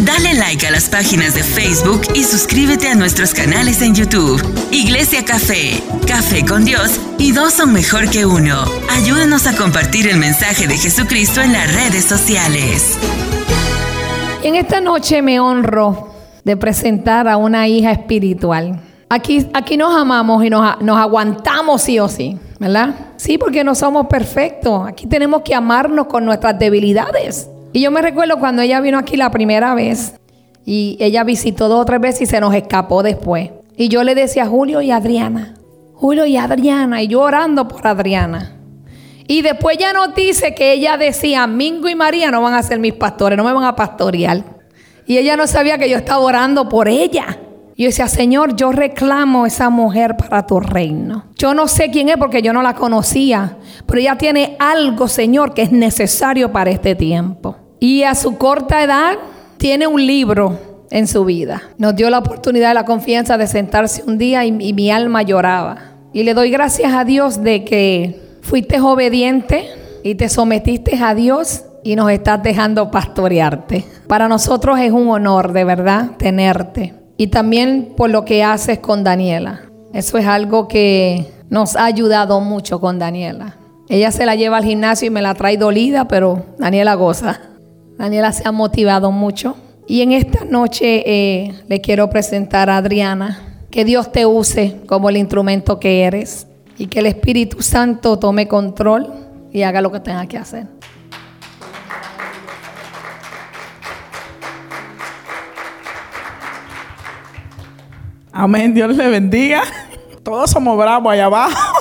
Dale like a las páginas de Facebook y suscríbete a nuestros canales en YouTube. Iglesia Café, Café con Dios y dos son mejor que uno. Ayúdanos a compartir el mensaje de Jesucristo en las redes sociales. En esta noche me honro de presentar a una hija espiritual. Aquí, aquí nos amamos y nos, nos aguantamos sí o sí, ¿verdad? Sí, porque no somos perfectos. Aquí tenemos que amarnos con nuestras debilidades. Y yo me recuerdo cuando ella vino aquí la primera vez y ella visitó dos o tres veces y se nos escapó después. Y yo le decía a Julio y Adriana, Julio y Adriana, y yo orando por Adriana. Y después ya nos dice que ella decía, Mingo y María no van a ser mis pastores, no me van a pastorear. Y ella no sabía que yo estaba orando por ella. Yo decía, Señor, yo reclamo esa mujer para tu reino. Yo no sé quién es porque yo no la conocía, pero ella tiene algo, Señor, que es necesario para este tiempo. Y a su corta edad tiene un libro en su vida. Nos dio la oportunidad y la confianza de sentarse un día y, y mi alma lloraba. Y le doy gracias a Dios de que fuiste obediente y te sometiste a Dios y nos estás dejando pastorearte. Para nosotros es un honor, de verdad, tenerte y también por lo que haces con Daniela. Eso es algo que nos ha ayudado mucho con Daniela. Ella se la lleva al gimnasio y me la trae dolida, pero Daniela goza. Daniela se ha motivado mucho. Y en esta noche eh, le quiero presentar a Adriana. Que Dios te use como el instrumento que eres y que el Espíritu Santo tome control y haga lo que tenga que hacer. Amén, Dios le bendiga. Todos somos bravos allá abajo.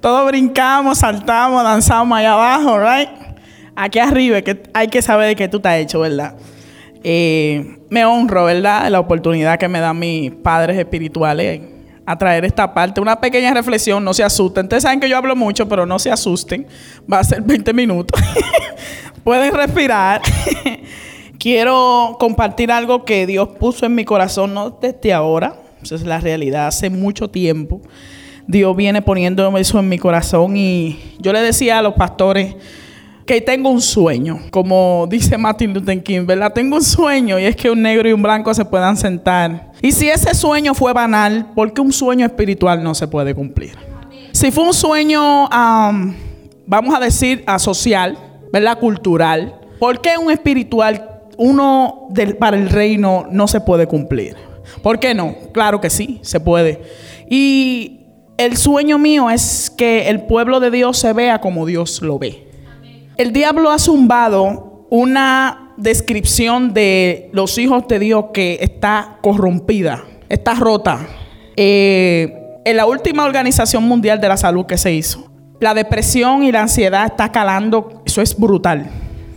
Todos brincamos, saltamos, danzamos allá abajo, right? Aquí arriba que hay que saber qué tú estás hecho, ¿verdad? Eh, me honro, ¿verdad? La oportunidad que me dan mis padres espirituales a traer esta parte. Una pequeña reflexión, no se asusten. Ustedes saben que yo hablo mucho, pero no se asusten. Va a ser 20 minutos. Pueden respirar. Quiero compartir algo que Dios puso en mi corazón, no desde ahora, esa es la realidad, hace mucho tiempo. Dios viene poniendo eso en mi corazón y yo le decía a los pastores que tengo un sueño, como dice Martin Luther King, ¿verdad? Tengo un sueño y es que un negro y un blanco se puedan sentar. Y si ese sueño fue banal, ¿por qué un sueño espiritual no se puede cumplir? Si fue un sueño, vamos a decir, asocial, ¿verdad? Cultural, ¿por qué un espiritual uno del, para el reino no se puede cumplir. ¿Por qué no? Claro que sí, se puede. Y el sueño mío es que el pueblo de Dios se vea como Dios lo ve. El diablo ha zumbado una descripción de los hijos de Dios que está corrompida, está rota. Eh, en la última organización mundial de la salud que se hizo, la depresión y la ansiedad está calando, eso es brutal.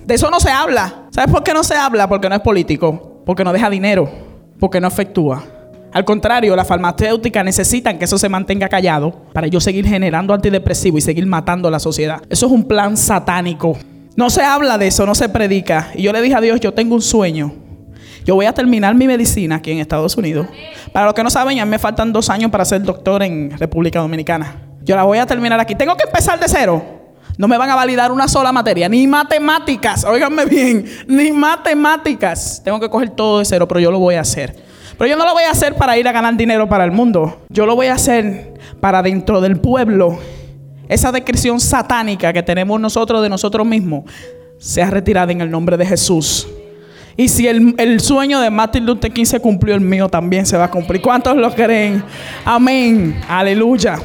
De eso no se habla. ¿Sabes por qué no se habla? Porque no es político, porque no deja dinero, porque no efectúa. Al contrario, las farmacéuticas necesitan que eso se mantenga callado para yo seguir generando antidepresivo y seguir matando a la sociedad. Eso es un plan satánico. No se habla de eso, no se predica. Y yo le dije a Dios, yo tengo un sueño. Yo voy a terminar mi medicina aquí en Estados Unidos. Para los que no saben, ya me faltan dos años para ser doctor en República Dominicana. Yo la voy a terminar aquí. Tengo que empezar de cero. No me van a validar una sola materia, ni matemáticas, óiganme bien, ni matemáticas. Tengo que coger todo de cero, pero yo lo voy a hacer. Pero yo no lo voy a hacer para ir a ganar dinero para el mundo. Yo lo voy a hacer para dentro del pueblo. Esa descripción satánica que tenemos nosotros de nosotros mismos sea retirada en el nombre de Jesús. Y si el, el, sueño de Martin Luther King se cumplió, el mío también se va a cumplir. ¿Cuántos lo creen? Amén. Aleluya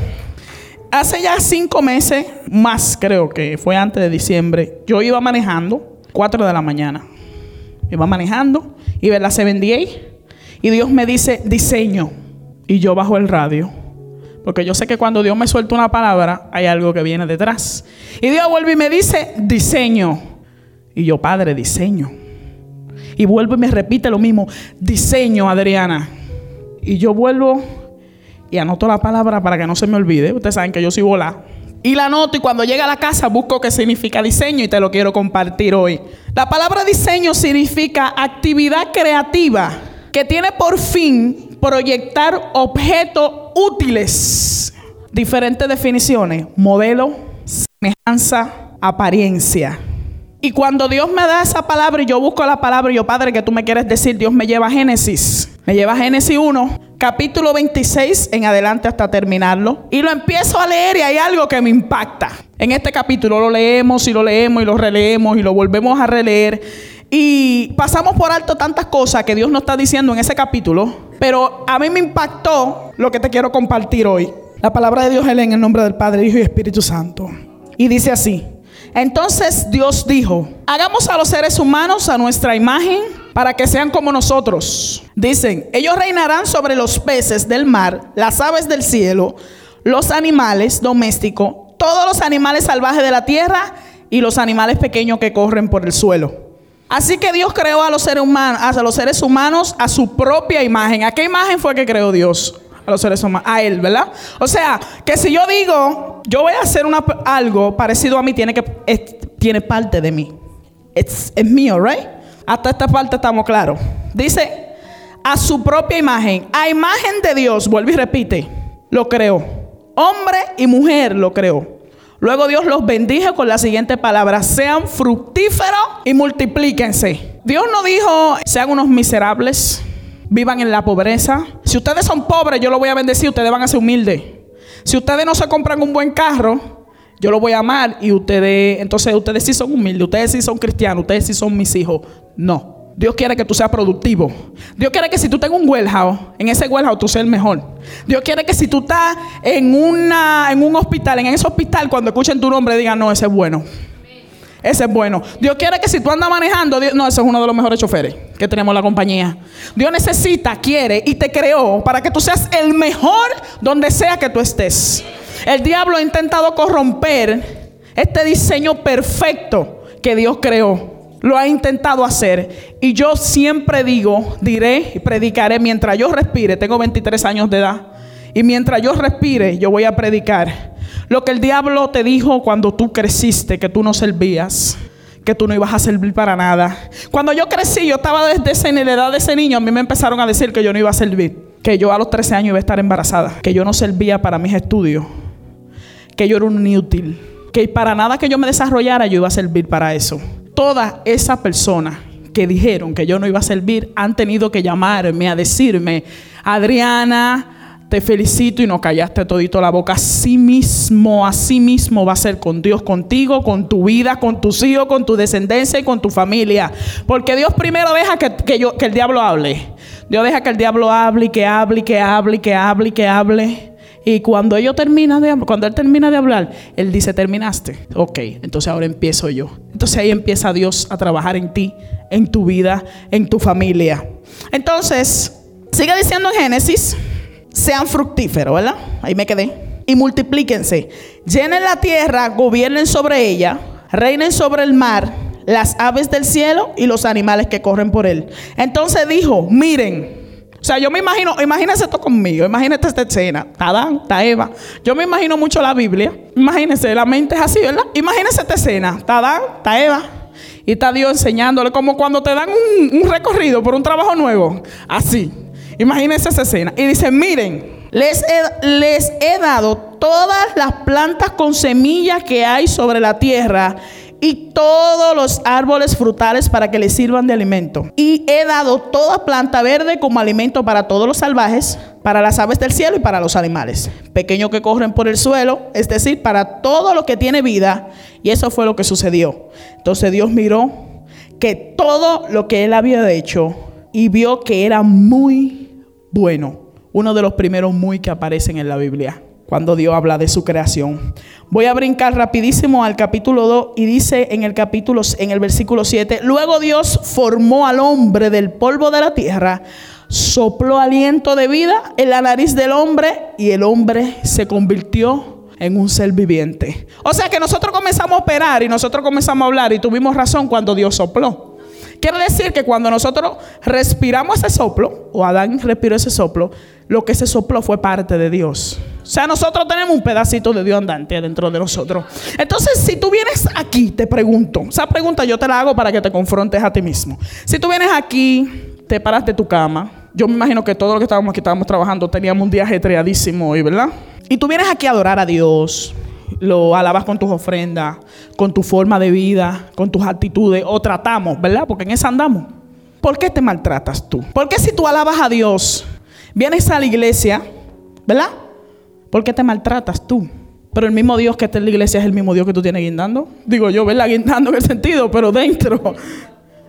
hace ya cinco meses, más creo que fue antes de diciembre, yo iba manejando, 4 de la mañana. Iba manejando y ver la 78 y Dios me dice diseño y yo bajo el radio. Porque yo sé que cuando Dios me suelta una palabra, hay algo que viene detrás. Y Dios vuelve y me dice diseño. Y yo, Padre, diseño. Y vuelve y me repite lo mismo, diseño, Adriana. Y yo vuelvo y anoto la palabra para que no se me olvide. Ustedes saben que yo soy volá. Y la anoto y cuando llega a la casa busco qué significa diseño y te lo quiero compartir hoy. La palabra diseño significa actividad creativa que tiene por fin proyectar objetos útiles. Diferentes definiciones. Modelo, semejanza, apariencia. Y cuando Dios me da esa palabra y yo busco la palabra y yo, Padre, que tú me quieres decir, Dios me lleva a Génesis. Me lleva a Génesis 1, capítulo 26 en adelante hasta terminarlo. Y lo empiezo a leer y hay algo que me impacta. En este capítulo lo leemos y lo leemos y lo releemos y lo volvemos a releer. Y pasamos por alto tantas cosas que Dios nos está diciendo en ese capítulo. Pero a mí me impactó lo que te quiero compartir hoy. La palabra de Dios es en el nombre del Padre, Hijo y Espíritu Santo. Y dice así. Entonces Dios dijo, hagamos a los seres humanos a nuestra imagen para que sean como nosotros. Dicen, ellos reinarán sobre los peces del mar, las aves del cielo, los animales domésticos, todos los animales salvajes de la tierra y los animales pequeños que corren por el suelo. Así que Dios creó a los seres humanos, a los seres humanos a su propia imagen. ¿A qué imagen fue que creó Dios? A los seres humanos, a él, ¿verdad? O sea, que si yo digo, yo voy a hacer algo parecido a mí, tiene que tiene parte de mí. Es mío, right? Hasta esta parte estamos claros. Dice, a su propia imagen, a imagen de Dios, vuelve y repite, lo creó. Hombre y mujer lo creó. Luego Dios los bendijo con la siguiente palabra, sean fructíferos y multiplíquense. Dios no dijo, sean unos miserables, vivan en la pobreza. Si ustedes son pobres, yo los voy a bendecir, ustedes van a ser humildes. Si ustedes no se compran un buen carro, yo lo voy a amar y ustedes, entonces ustedes sí son humildes, ustedes sí son cristianos, ustedes sí son mis hijos. No. Dios quiere que tú seas productivo. Dios quiere que si tú tengas un warehouse, en ese warehouse tú seas el mejor. Dios quiere que si tú estás en, una, en un hospital, en ese hospital, cuando escuchen tu nombre digan, no, ese es bueno. Ese es bueno. Dios quiere que si tú andas manejando, no, ese es uno de los mejores choferes que tenemos en la compañía. Dios necesita, quiere y te creó para que tú seas el mejor donde sea que tú estés. El diablo ha intentado corromper este diseño perfecto que Dios creó. Lo ha intentado hacer. Y yo siempre digo, diré y predicaré mientras yo respire. Tengo 23 años de edad. Y mientras yo respire, yo voy a predicar. Lo que el diablo te dijo cuando tú creciste, que tú no servías que tú no ibas a servir para nada. Cuando yo crecí, yo estaba desde esa, en la edad de ese niño, a mí me empezaron a decir que yo no iba a servir, que yo a los 13 años iba a estar embarazada, que yo no servía para mis estudios, que yo era un inútil, que para nada que yo me desarrollara yo iba a servir para eso. Todas esas personas que dijeron que yo no iba a servir han tenido que llamarme a decirme, Adriana, te felicito y no callaste todito la boca. Así mismo, así mismo va a ser con Dios, contigo, con tu vida, con tus hijos, con tu descendencia y con tu familia. Porque Dios primero deja que, que, el diablo hable. Dios deja que el diablo hable y que hable y que hable y que hable y que hable. Y cuando ellos terminan de cuando él termina de hablar, él dice, "Terminaste." Ok, entonces ahora empiezo yo. Entonces ahí empieza Dios a trabajar en ti, en tu vida, en tu familia. Entonces, sigue diciendo en Génesis, sean fructíferos, ¿verdad? Ahí me quedé. Y multiplíquense. Llenen la tierra, gobiernen sobre ella, reinen sobre el mar, las aves del cielo y los animales que corren por él. Entonces dijo, miren, o sea, yo me imagino, imagínense esto conmigo, imagínate esta escena. Está Adán, está Eva. Yo me imagino mucho la Biblia. Imagínense, la mente es así, ¿verdad? Imagínense esta escena. Está Adán, está Eva. Y está Dios enseñándole como cuando te dan un, recorrido por un trabajo nuevo. Así. Imagínense esa escena. Y dice, miren, les les he dado todas las plantas con semillas que hay sobre la tierra y todos los árboles frutales para que les sirvan de alimento. Y he dado toda planta verde como alimento para todos los salvajes, para las aves del cielo y para los animales, pequeños que corren por el suelo, es decir, para todo lo que tiene vida. Y eso fue lo que sucedió. Entonces Dios miró que todo lo que él había hecho y vio que era muy bueno. Uno de los primeros muy que aparecen en la Biblia cuando Dios habla de su creación. Voy a brincar rapidísimo al capítulo 2 y dice en el capítulo en el versículo 7, luego Dios formó al hombre del polvo de la tierra, sopló aliento de vida en la nariz del hombre y el hombre se convirtió en un ser viviente. O sea que nosotros comenzamos a operar y nosotros comenzamos a hablar y tuvimos razón cuando Dios sopló. Quiere decir que cuando nosotros respiramos ese soplo, o Adán respiró ese soplo, lo que se sopló fue parte de Dios. O sea, nosotros tenemos un pedacito de Dios andante dentro de nosotros. Entonces, si tú vienes aquí, te pregunto, esa pregunta yo te la hago para que te confrontes a ti mismo. Si tú vienes aquí, te paras de tu cama, yo me imagino que todos los que estábamos aquí estábamos trabajando, teníamos un día ajetreadísimo hoy, ¿verdad? Y tú vienes aquí a adorar a Dios, lo alabas con tus ofrendas, con tu forma de vida, con tus actitudes, o tratamos, ¿verdad? Porque en esa andamos. ¿Por qué te maltratas tú? ¿Por qué si tú alabas a Dios, vienes a la iglesia, ¿verdad? ¿Por qué te maltratas tú? Pero el mismo Dios que está en la iglesia es el mismo Dios que tú tienes guindando. Digo yo, ¿verdad? Guindando en el sentido, pero dentro.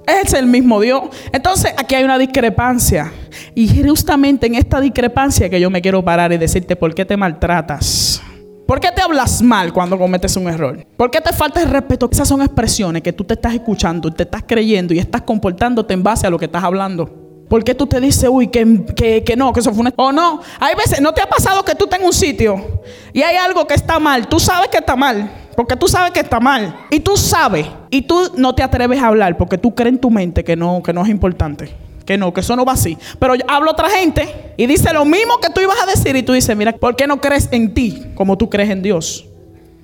Es el mismo Dios. Entonces aquí hay una discrepancia. Y justamente en esta discrepancia que yo me quiero parar y decirte por qué te maltratas. ¿Por qué te hablas mal cuando cometes un error? ¿Por qué te falta el respeto? Esas son expresiones que tú te estás escuchando, te estás creyendo y estás comportándote en base a lo que estás hablando. ¿Por qué tú te dices, uy, que, que, que, no, que eso fue una... O no, hay veces, ¿no te ha pasado que tú estás en un sitio y hay algo que está mal? Tú sabes que está mal, porque tú sabes que está mal. Y tú sabes, y tú no te atreves a hablar porque tú crees en tu mente que no, que no es importante que no, que eso no va así. Pero habla otra gente y dice lo mismo que tú ibas a decir y tú dices, mira, ¿por qué no crees en ti como tú crees en Dios?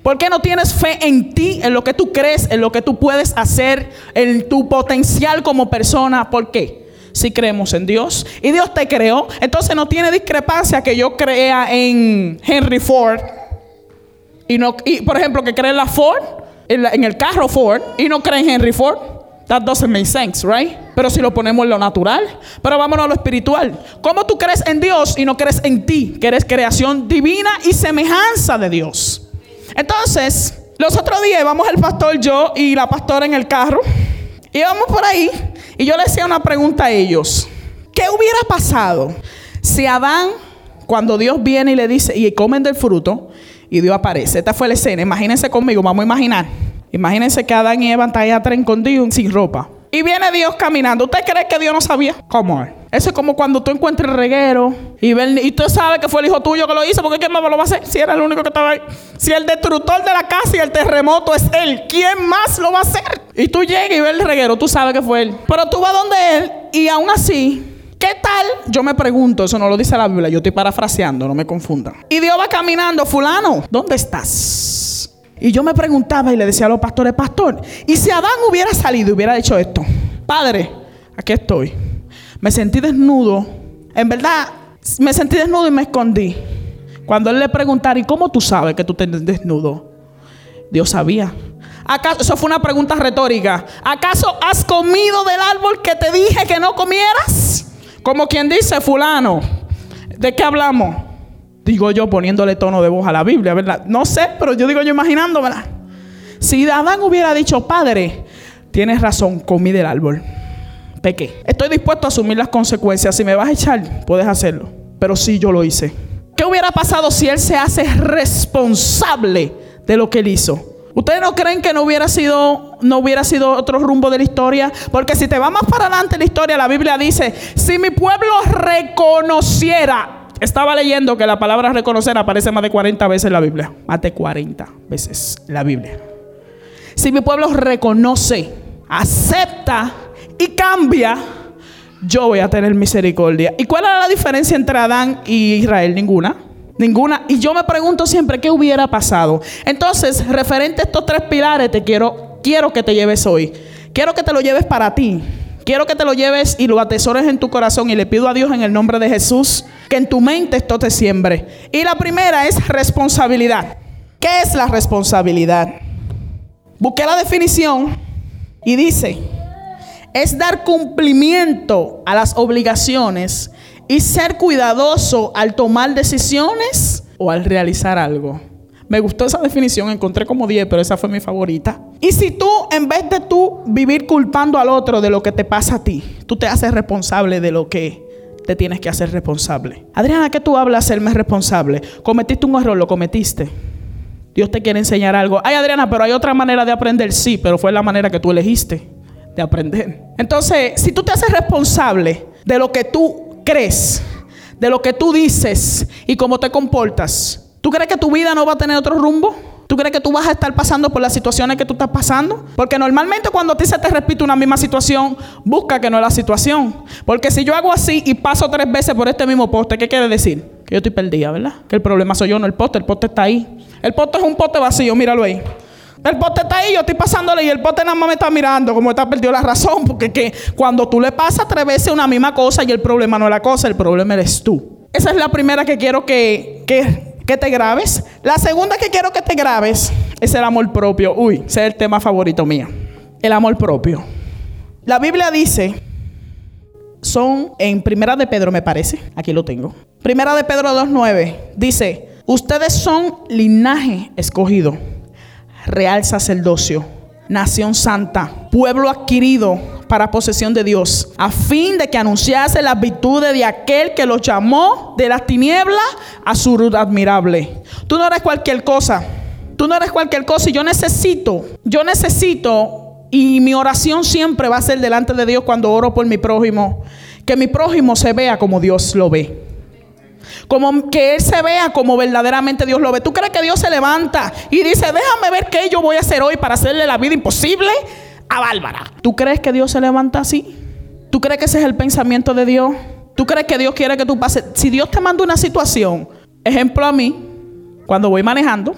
¿Por qué no tienes fe en ti, en lo que tú crees, en lo que tú puedes hacer, en tu potencial como persona? ¿Por qué? Si creemos en Dios y Dios te creó, entonces no tiene discrepancia que yo crea en Henry Ford y no, y por ejemplo, que cree en la Ford, en, en el carro Ford y no cree en Henry Ford. That doesn't make sense, right? Pero si lo ponemos en lo natural. Pero vámonos a lo espiritual. ¿Cómo tú crees en Dios y no crees en ti? Que eres creación divina y semejanza de Dios. Entonces, los otros días íbamos el pastor, yo y la pastora en el carro. Íbamos por ahí y yo le hacía una pregunta a ellos. ¿Qué hubiera pasado si Adán, cuando Dios viene y le dice, y comen del fruto, y Dios aparece? Esta fue la escena. Imagínense conmigo, vamos a imaginar. Imagínense que Adán y Eva están allá atrás escondidos sin ropa. Y viene Dios caminando. ¿Usted cree que Dios no sabía? ¿Cómo es? Eso es como cuando tú encuentras el reguero y, y tú sabes que fue el hijo tuyo que lo hizo, porque ¿quién más lo va a hacer? Si era el único que estaba ahí. Si el destructor de la casa y el terremoto es él, ¿quién más lo va a hacer? Y tú llegas y ves el reguero, tú sabes que fue él. Pero tú vas donde él y aún así ¿Qué tal? Yo me pregunto, eso no lo dice la Biblia, yo estoy parafraseando, no me confundan. Y Dios va caminando, fulano, ¿dónde estás? Y yo me preguntaba y le decía a los pastores, pastor, ¿y si Adán hubiera salido y hubiera hecho esto? Padre, aquí estoy. Me sentí desnudo. En verdad, me sentí desnudo y me escondí. Cuando él le preguntara, ¿y cómo tú sabes que tú te desnudo? Dios sabía. ¿Acaso, eso fue una pregunta retórica. ¿Acaso has comido del árbol que te dije que no comieras? Como quien dice, fulano, ¿de qué hablamos? Digo yo poniéndole tono de voz a la Biblia, ¿verdad? No sé, pero yo digo yo imaginando, ¿verdad? Si Adán hubiera dicho, Padre, tienes razón, comí del árbol. Pequé. Estoy dispuesto a asumir las consecuencias. Si me vas a echar, puedes hacerlo. Pero sí, yo lo hice. ¿Qué hubiera pasado si él se hace responsable de lo que él hizo? ¿Ustedes no creen que no hubiera sido no hubiera sido otro rumbo de la historia? Porque si te vas más para adelante la historia, la Biblia dice, si mi pueblo reconociera, estaba leyendo que la palabra reconocer aparece más de 40 veces en la Biblia, más de 40 veces en la Biblia. Si mi pueblo reconoce, acepta y cambia, yo voy a tener misericordia. ¿Y cuál era la diferencia entre Adán y Israel? Ninguna. Ninguna. Y yo me pregunto siempre qué hubiera pasado. Entonces, referente a estos tres pilares, te quiero, quiero que te lleves hoy. Quiero que te lo lleves para ti. Quiero que te lo lleves y lo atesores en tu corazón. Y le pido a Dios en el nombre de Jesús que en tu mente esto te siembre. Y la primera es responsabilidad. ¿Qué es la responsabilidad? Busqué la definición y dice, es dar cumplimiento a las obligaciones y ser cuidadoso al tomar decisiones o al realizar algo. Me gustó esa definición, encontré como 10, pero esa fue mi favorita. Y si tú, en vez de tú vivir culpando al otro de lo que te pasa a ti, tú te haces responsable de lo que te tienes que hacer responsable. Adriana, ¿qué tú hablas serme responsable? Cometiste un error, lo cometiste. Dios te quiere enseñar algo. Ay, Adriana, pero hay otra manera de aprender. Sí, pero fue la manera que tú elegiste de aprender. Entonces, si tú te haces responsable de lo que tú crees, de lo que tú dices y cómo te comportas, ¿tú crees que tu vida no va a tener otro rumbo? ¿Tú crees que tú vas a estar pasando por las situaciones que tú estás pasando? Porque normalmente cuando a ti se te repite una misma situación, busca que no es la situación. Porque si yo hago así y paso tres veces por este mismo poste, ¿qué quiere decir? Que yo estoy perdida, ¿verdad? Que el problema soy yo, no el poste. El poste está ahí. El poste es un poste vacío, míralo ahí. El poste está ahí, yo estoy pasándole y el poste nada más me está mirando como está perdido la razón. Porque que cuando tú le pasas tres veces una misma cosa y el problema no es la cosa, el problema eres tú. Esa es la primera que quiero que, que, que te grabes. La segunda que quiero que te grabes es el amor propio. Uy, ese es el tema favorito mío. El amor propio. La Biblia dice, son en Primera de Pedro me parece, aquí lo tengo. Primera de Pedro 2.9 dice, ustedes son linaje escogido, real sacerdocio, nación santa, pueblo adquirido para posesión de Dios, a fin de que anunciase las virtudes de aquel que los llamó de las tinieblas a su luz admirable. Tú no eres cualquier cosa. Tú no eres cualquier cosa y yo necesito, yo necesito y mi oración siempre va a ser delante de Dios cuando oro por mi prójimo, que mi prójimo se vea como Dios lo ve. Como que Él se vea como verdaderamente Dios lo ve. ¿Tú crees que Dios se levanta y dice, déjame ver qué yo voy a hacer hoy para hacerle la vida imposible? a Bárbara. ¿Tú crees que Dios se levanta así? ¿Tú crees que ese es el pensamiento de Dios? ¿Tú crees que Dios quiere que tú pases? Si Dios te manda una situación, ejemplo a mí, cuando voy manejando,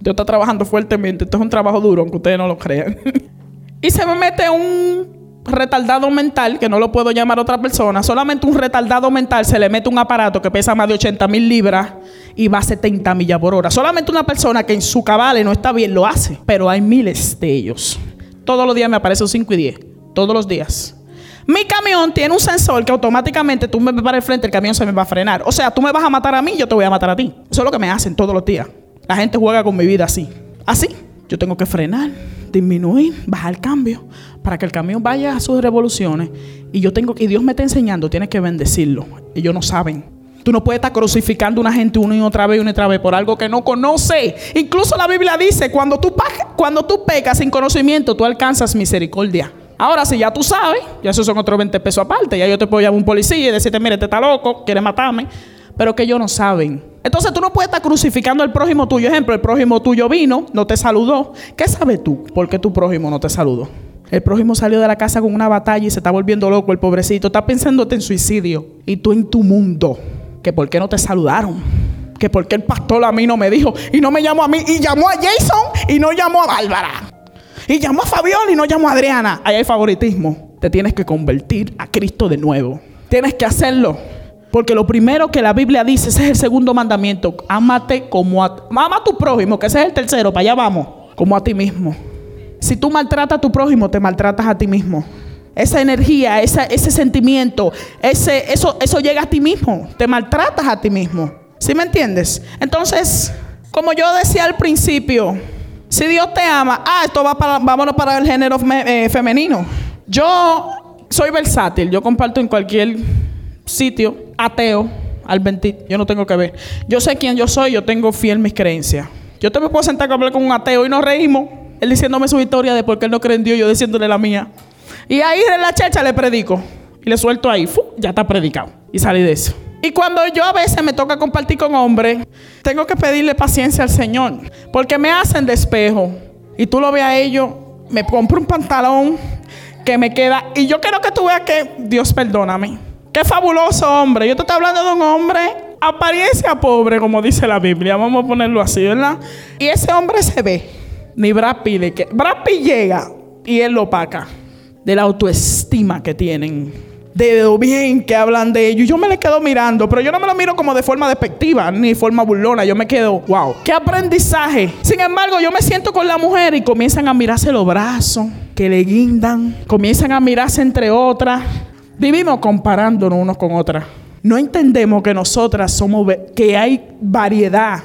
Dios está trabajando fuertemente, esto es un trabajo duro, aunque ustedes no lo crean. y se me mete un retardado mental, que no lo puedo llamar otra persona, solamente un retardado mental se le mete un aparato que pesa más de 80 mil libras y va a 70 millas por hora. Solamente una persona que en su cabale no está bien lo hace, pero hay miles de ellos. Todos los días me aparece un 5 y 10. Todos los días. Mi camión tiene un sensor que automáticamente tú me para el frente, el camión se me va a frenar. O sea, tú me vas a matar a mí, yo te voy a matar a ti. Eso es lo que me hacen todos los días. La gente juega con mi vida así. Así. Yo tengo que frenar, disminuir, bajar el cambio para que el camión vaya a sus revoluciones. Y yo tengo que, y Dios me está enseñando, tienes que bendecirlo. Ellos no saben. Tú no puedes estar crucificando a una gente una y otra vez y una y otra vez por algo que no conoce. Incluso la Biblia dice, cuando tú, cuando tú pecas sin conocimiento, tú alcanzas misericordia. Ahora, si ya tú sabes, ya esos son otros 20 pesos aparte. Ya yo te puedo llamar a un policía y decirte, mire, este está loco, quiere matarme. Pero que ellos no saben. Entonces tú no puedes estar crucificando al prójimo tuyo. Ejemplo, el prójimo tuyo vino, no te saludó. ¿Qué sabes tú? ¿Por qué tu prójimo no te saludó? El prójimo salió de la casa con una batalla y se está volviendo loco, el pobrecito. Está pensándote en suicidio. Y tú en tu mundo que por qué no te saludaron. Que por qué el pastor a mí no me dijo y no me llamó a mí y llamó a Jason y no llamó a Bárbara. Y llamó a Fabiola y no llamó a Adriana. Ahí hay favoritismo. Te tienes que convertir a Cristo de nuevo. Tienes que hacerlo. Porque lo primero que la Biblia dice, ese es el segundo mandamiento. Ámate como a... Ama a tu prójimo, que ese es el tercero, para allá vamos. Como a ti mismo. Si tú maltratas a tu prójimo, te maltratas a ti mismo esa energía, ese sentimiento, ese, eso, eso llega a ti mismo, te maltratas a ti mismo. ¿Sí me entiendes? Entonces, como yo decía al principio, si Dios te ama, ah, esto va para, vámonos para el género eh, femenino. Yo soy versátil, yo comparto en cualquier sitio, ateo, al 20, yo no tengo que ver. Yo sé quién yo soy, yo tengo fiel mis creencias. Yo te me puedo sentar a hablar con un ateo y nos reímos. Él diciéndome su historia de por qué él no cree en Dios, yo diciéndole la mía. Y ahí en la checha le predico. Y le suelto ahí. Ya está predicado. Y salí de eso. Y cuando yo a veces me toca compartir con hombres, tengo que pedirle paciencia al Señor. Porque me hacen despejo. Y tú lo ves a ellos, me compro un pantalón que me queda. Y yo quiero que tú veas que Dios perdóname. Qué fabuloso hombre. Yo te estoy hablando de un hombre, apariencia pobre, como dice la Biblia. Vamos a ponerlo así, ¿verdad? Y ese hombre se ve. Ni Brad Pitt. Que Brad Pitt llega y él lo opaca de la autoestima que tienen, de lo bien que hablan de ellos. Yo me les quedo mirando, pero yo no me lo miro como de forma despectiva ni forma burlona. Yo me quedo, wow, qué aprendizaje. Sin embargo, yo me siento con la mujer y comienzan a mirarse los brazos que le guindan, comienzan a mirarse entre otras. Vivimos comparándonos unos con otras. No entendemos que nosotras somos, que hay variedad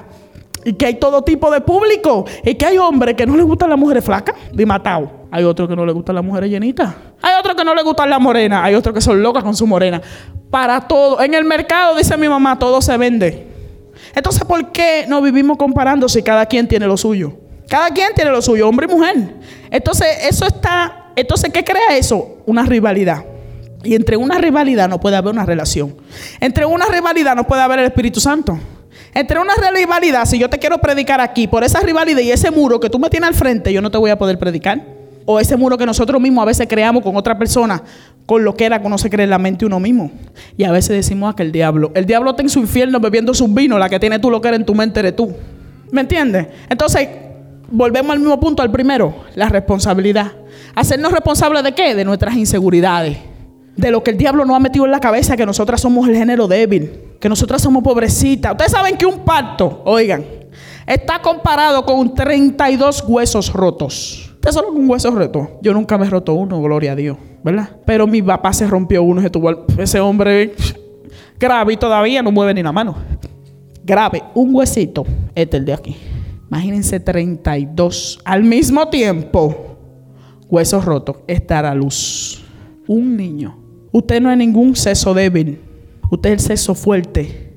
y que hay todo tipo de público. Y que hay hombres que no les gustan las mujeres flacas, de matado. Hay otros que no les gustan las mujeres llenitas. Hay otros que no les gustan las morenas. Hay otros que son locas con su morena. Para todo. En el mercado, dice mi mamá, todo se vende. Entonces, ¿por qué no vivimos comparando si cada quien tiene lo suyo? Cada quien tiene lo suyo, hombre y mujer. Entonces, eso está. Entonces, ¿qué crea eso? Una rivalidad. Y entre una rivalidad no puede haber una relación. Entre una rivalidad no puede haber el Espíritu Santo. Entre una rivalidad, si yo te quiero predicar aquí, por esa rivalidad y ese muro que tú me tienes al frente, yo no te voy a poder predicar. O ese muro que nosotros mismos a veces creamos con otra persona, con lo que era que no se cree en la mente uno mismo. Y a veces decimos que el diablo. El diablo está en su infierno bebiendo su vino, la que tiene tú lo que era en tu mente eres tú. ¿Me entiendes? Entonces, volvemos al mismo punto, al primero, la responsabilidad. Hacernos responsables de qué? De nuestras inseguridades. De lo que el diablo nos ha metido en la cabeza, que nosotras somos el género débil que nosotras somos pobrecitas. Ustedes saben que un parto, oigan, está comparado con 32 huesos rotos. Ustedes solo un hueso roto. Yo nunca me he roto uno, gloria a Dios, ¿verdad? Pero mi papá se rompió uno, se tuvo ese hombre grave y todavía no mueve ni la mano. Grave, un huesito, este el de aquí. Imagínense 32 al mismo tiempo. Huesos rotos, estar a luz. Un niño. Usted no es ningún seso débil. Usted es el seso fuerte.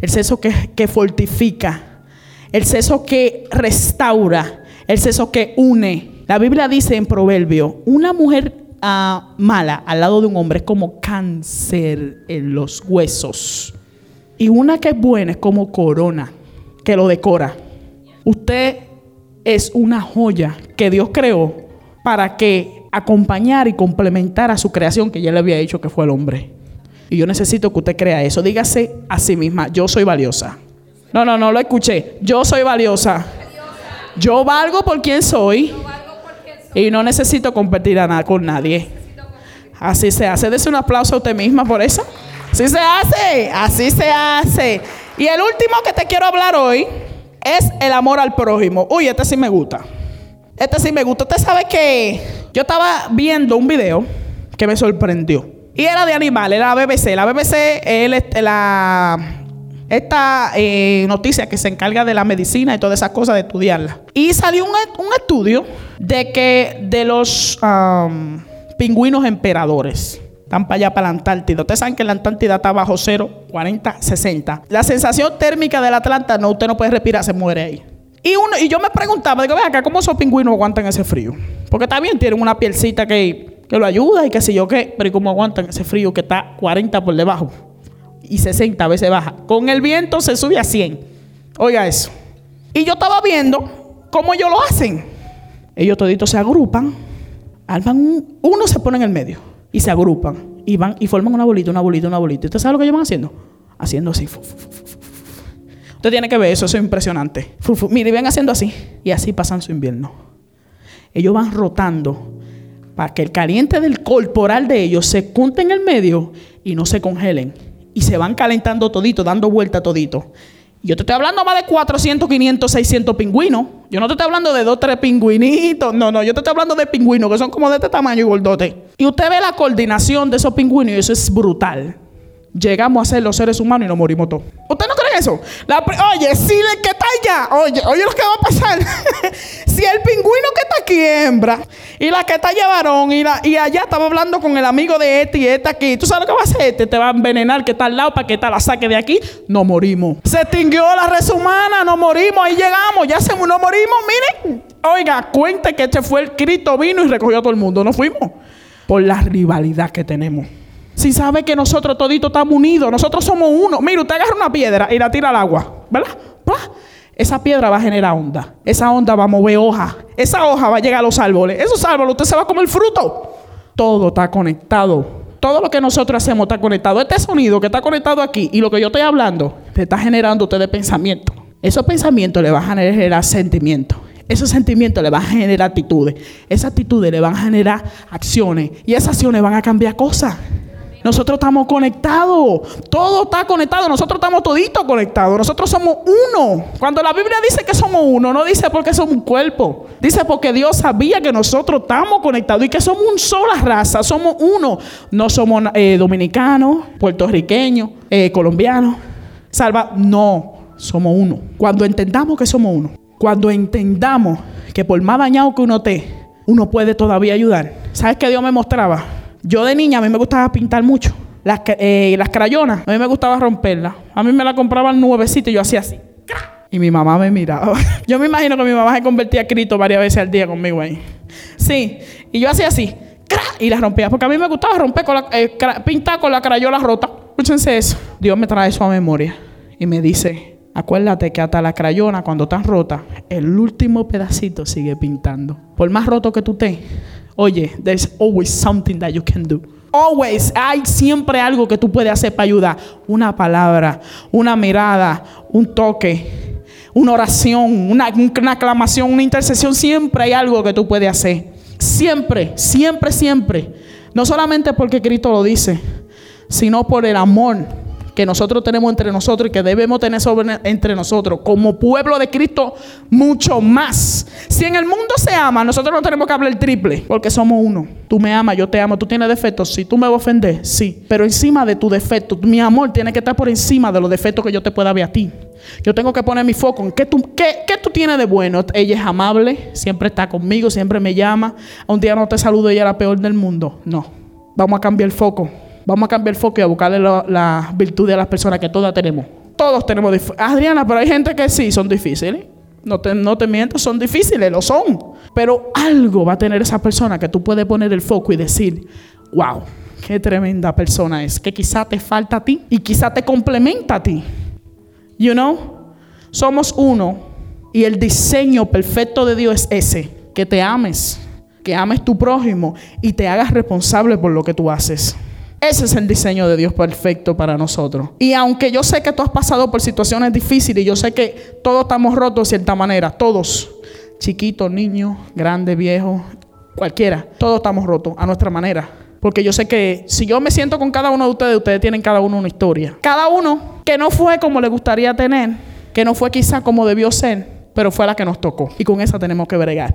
El seso que, que fortifica. El seso que restaura. El seso que une. La Biblia dice en Proverbio, una mujer uh, mala al lado de un hombre es como cáncer en los huesos. Y una que es buena es como corona, que lo decora. Usted es una joya que Dios creó para que acompañar y complementar a su creación que ya le había dicho que fue el hombre. Y yo necesito que usted crea eso. Dígase a sí misma, yo soy valiosa. No, no, no lo escuché. Yo soy valiosa. Yo valgo por quien soy. Y no necesito competir a nada con nadie. Así se hace. Dese un aplauso a usted misma por eso. Así se hace. Así se hace. Y el último que te quiero hablar hoy es el amor al prójimo. Uy, este sí me gusta. Este sí me gusta. Usted sabe que yo estaba viendo un video que me sorprendió. Y era de animales, era la BBC. La BBC es la, esta eh, noticia que se encarga de la medicina y todas esas cosas de estudiarla. Y salió un, estudio de que de los pingüinos emperadores están para allá, para la Antártida. Ustedes saben que la Antártida está bajo cero, 40, 60. La sensación térmica del Atlanta, no, usted no puede respirar, se muere ahí. Y, uno, y yo me preguntaba, digo, acá, ¿cómo esos pingüinos aguantan ese frío? Porque también tienen una pielcita que, que lo ayuda y qué sé yo qué, pero ¿y cómo aguantan ese frío que está 40 por debajo? Y 60 a veces baja. Con el viento se sube a 100. Oiga eso. Y yo estaba viendo cómo ellos lo hacen. Ellos toditos se agrupan, alban uno se pone en el medio y se agrupan y van y forman una bolita, una bolita, una bolita. ¿Usted sabe lo que ellos van haciendo? Haciendo así. Usted tiene que ver eso, eso es impresionante. Mire, ven haciendo así y así pasan su invierno. Ellos van rotando para que el caliente del corporal de ellos se junte en el medio y no se congelen. Y se van calentando todito, dando vuelta todito. Yo te estoy hablando más de 400, 500, 600 pingüinos. Yo no te estoy hablando de dos, tres pingüinitos. No, no, yo te estoy hablando de pingüinos que son como de este tamaño y gordote. Y usted ve la coordinación de esos pingüinos y eso es brutal. Llegamos a ser los seres humanos y nos morimos todos. ¿Usted no oye, si el que está allá, oye, oye lo que va a pasar. si el pingüino que está aquí hembra y la que está allá varón y, y allá estaba hablando con el amigo de este y este aquí, ¿tú sabes lo que va a hacer? Este te va a envenenar que está al lado para que te la saque de aquí. No morimos. Se extinguió la raza humana, no morimos, ahí llegamos, ya se no morimos, miren. Oiga, cuente que este fue el Cristo vino y recogió a todo el mundo. No fuimos por la rivalidad que tenemos. Si sabe que nosotros toditos estamos unidos, nosotros somos uno. Mira, usted agarra una piedra y la tira al agua, ¿verdad? Esa piedra va a generar onda. Esa onda va a mover hoja. Esa hoja va a llegar a los árboles. Esos árboles usted se va a comer fruto. Todo está conectado. Todo lo que nosotros hacemos está conectado. Este sonido que está conectado aquí y lo que yo estoy hablando, te está generando usted de pensamiento. Esos pensamientos le van a generar sentimientos. Esos sentimientos le van a generar actitudes. Esas actitudes le van a generar acciones. Y esas acciones van a cambiar cosas. Nosotros estamos conectados. Todo está conectado. Nosotros estamos toditos conectados. Nosotros somos uno. Cuando la Biblia dice que somos uno, no dice porque somos un cuerpo. Dice porque Dios sabía que nosotros estamos conectados y que somos una sola raza. Somos uno. No somos eh, dominicanos, puertorriqueños, eh, colombianos. Salva. No. Somos uno. Cuando entendamos que somos uno. Cuando entendamos que por más dañado que uno esté, uno puede todavía ayudar. ¿Sabes qué Dios me mostraba? Yo de niña a mí me gustaba pintar mucho. Las, eh, las crayonas, a mí me gustaba romperlas. A mí me la compraban nuevecita y yo hacía así. Y mi mamá me miraba. Yo me imagino que mi mamá se convertía a Cristo varias veces al día conmigo ahí. Sí. Y yo hacía así. Y las rompía. Porque a mí me gustaba romper con la, eh, pintar con la crayola rota. Escúchense eso. Dios me trae eso a memoria. Y me dice, acuérdate que hasta la crayona cuando están rota, el último pedacito sigue pintando. Por más roto que tú estés, Oye, there's always something that you can do. Always, hay siempre algo que tú puedes hacer para ayudar. Una palabra, una mirada, un toque, una oración, una, una aclamación, una intercesión. Siempre hay algo que tú puedes hacer. Siempre, siempre, siempre. No solamente porque Cristo lo dice, sino por el amor que nosotros tenemos entre nosotros y que debemos tener sobre, entre nosotros, como pueblo de Cristo, mucho más. Si en el mundo se ama, nosotros no tenemos que hablar triple, porque somos uno. Tú me amas, yo te amo, tú tienes defectos, sí, tú me ofender, sí, pero encima de tu defecto, mi amor tiene que estar por encima de los defectos que yo te pueda ver a ti. Yo tengo que poner mi foco en qué tú, qué, qué tú tienes de bueno. Ella es amable, siempre está conmigo, siempre me llama. Un día no te saludo, ella es la peor del mundo. No, vamos a cambiar el foco. Vamos a cambiar el foco y a buscarle la, la virtud de las personas que todas tenemos. Todos tenemos. Adriana, pero hay gente que sí son difíciles. No te, no te mientas, son difíciles, lo son. Pero algo va a tener esa persona que tú puedes poner el foco y decir, wow, qué tremenda persona es. Que quizá te falta a ti y quizá te complementa a ti. You know, somos uno y el diseño perfecto de Dios es ese, que te ames, que ames tu prójimo y te hagas responsable por lo que tú haces. Ese es el diseño de Dios perfecto para nosotros. Y aunque yo sé que tú has pasado por situaciones difíciles y yo sé que todos estamos rotos de cierta manera, todos, chiquitos, niños, grandes, viejos, cualquiera, todos estamos rotos a nuestra manera. Porque yo sé que si yo me siento con cada uno de ustedes, ustedes tienen cada uno una historia. Cada uno que no fue como le gustaría tener, que no fue quizá como debió ser, pero fue la que nos tocó. Y con esa tenemos que bregar.